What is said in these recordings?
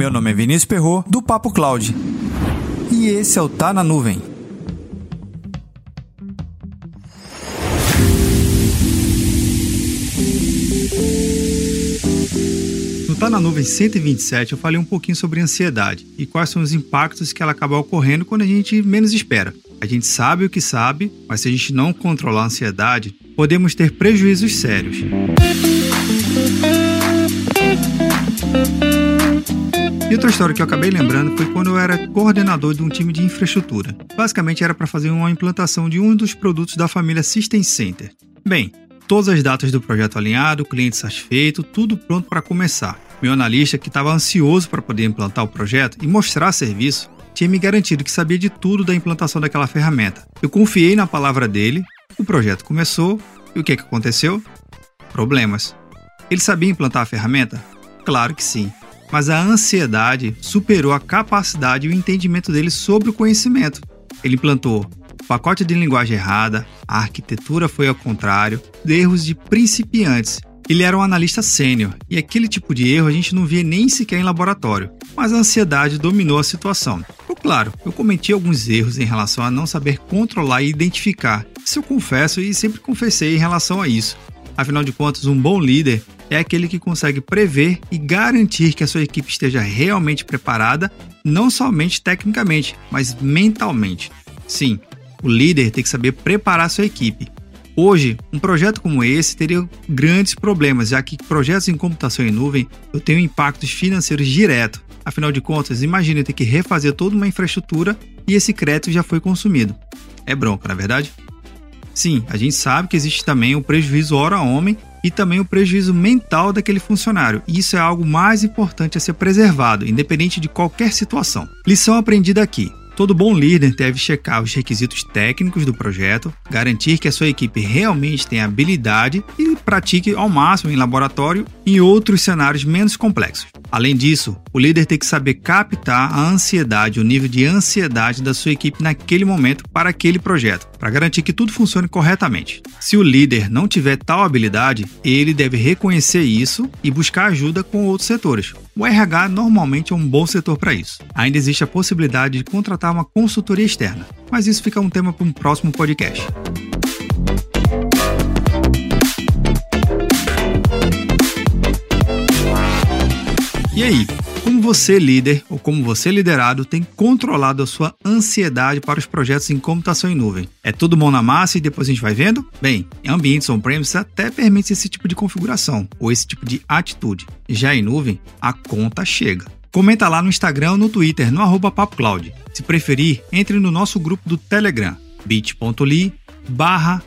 Meu nome é Vinícius Perro do Papo Cloud. E esse é o Tá na Nuvem. No Tá na Nuvem 127, eu falei um pouquinho sobre ansiedade e quais são os impactos que ela acaba ocorrendo quando a gente menos espera. A gente sabe o que sabe, mas se a gente não controlar a ansiedade, podemos ter prejuízos sérios. E outra história que eu acabei lembrando foi quando eu era coordenador de um time de infraestrutura. Basicamente era para fazer uma implantação de um dos produtos da família System Center. Bem, todas as datas do projeto alinhado, cliente satisfeito, tudo pronto para começar. Meu analista, que estava ansioso para poder implantar o projeto e mostrar serviço, tinha me garantido que sabia de tudo da implantação daquela ferramenta. Eu confiei na palavra dele, o projeto começou e o que, que aconteceu? Problemas. Ele sabia implantar a ferramenta? Claro que sim mas a ansiedade superou a capacidade e o entendimento dele sobre o conhecimento. Ele implantou pacote de linguagem errada, a arquitetura foi ao contrário, erros de principiantes. Ele era um analista sênior e aquele tipo de erro a gente não via nem sequer em laboratório, mas a ansiedade dominou a situação. Por claro, eu cometi alguns erros em relação a não saber controlar e identificar. Isso eu confesso e sempre confessei em relação a isso. Afinal de contas, um bom líder é aquele que consegue prever e garantir que a sua equipe esteja realmente preparada, não somente tecnicamente, mas mentalmente. Sim, o líder tem que saber preparar sua equipe. Hoje, um projeto como esse teria grandes problemas, já que projetos em computação em nuvem tenho impactos financeiros direto. Afinal de contas, imagine ter que refazer toda uma infraestrutura e esse crédito já foi consumido. É bronca, na é verdade? Sim, a gente sabe que existe também o prejuízo hora-homem e também o prejuízo mental daquele funcionário. E isso é algo mais importante a ser preservado, independente de qualquer situação. Lição aprendida aqui: Todo bom líder deve checar os requisitos técnicos do projeto, garantir que a sua equipe realmente tenha habilidade e pratique ao máximo em laboratório em outros cenários menos complexos. Além disso, o líder tem que saber captar a ansiedade, o nível de ansiedade da sua equipe naquele momento para aquele projeto, para garantir que tudo funcione corretamente. Se o líder não tiver tal habilidade, ele deve reconhecer isso e buscar ajuda com outros setores, o RH normalmente é um bom setor para isso. Ainda existe a possibilidade de contratar uma consultoria externa, mas isso fica um tema para um próximo podcast. E aí, como você, líder, ou como você, liderado, tem controlado a sua ansiedade para os projetos em computação em nuvem? É tudo mão na massa e depois a gente vai vendo? Bem, em ambientes on-premise até permite esse tipo de configuração, ou esse tipo de atitude. Já em nuvem, a conta chega. Comenta lá no Instagram ou no Twitter, no arroba PapoCloud. Se preferir, entre no nosso grupo do Telegram, bit.ly barra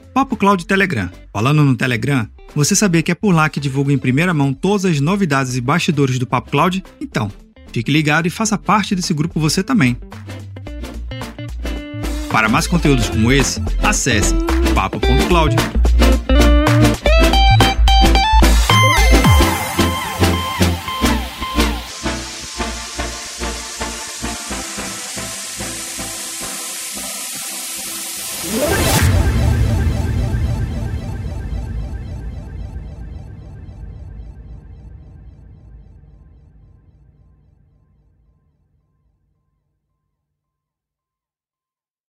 Telegram. Falando no Telegram, você sabia que é por lá que divulgo em primeira mão todas as novidades e bastidores do Papo Cloud? Então, fique ligado e faça parte desse grupo você também. Para mais conteúdos como esse, acesse papo.cloud.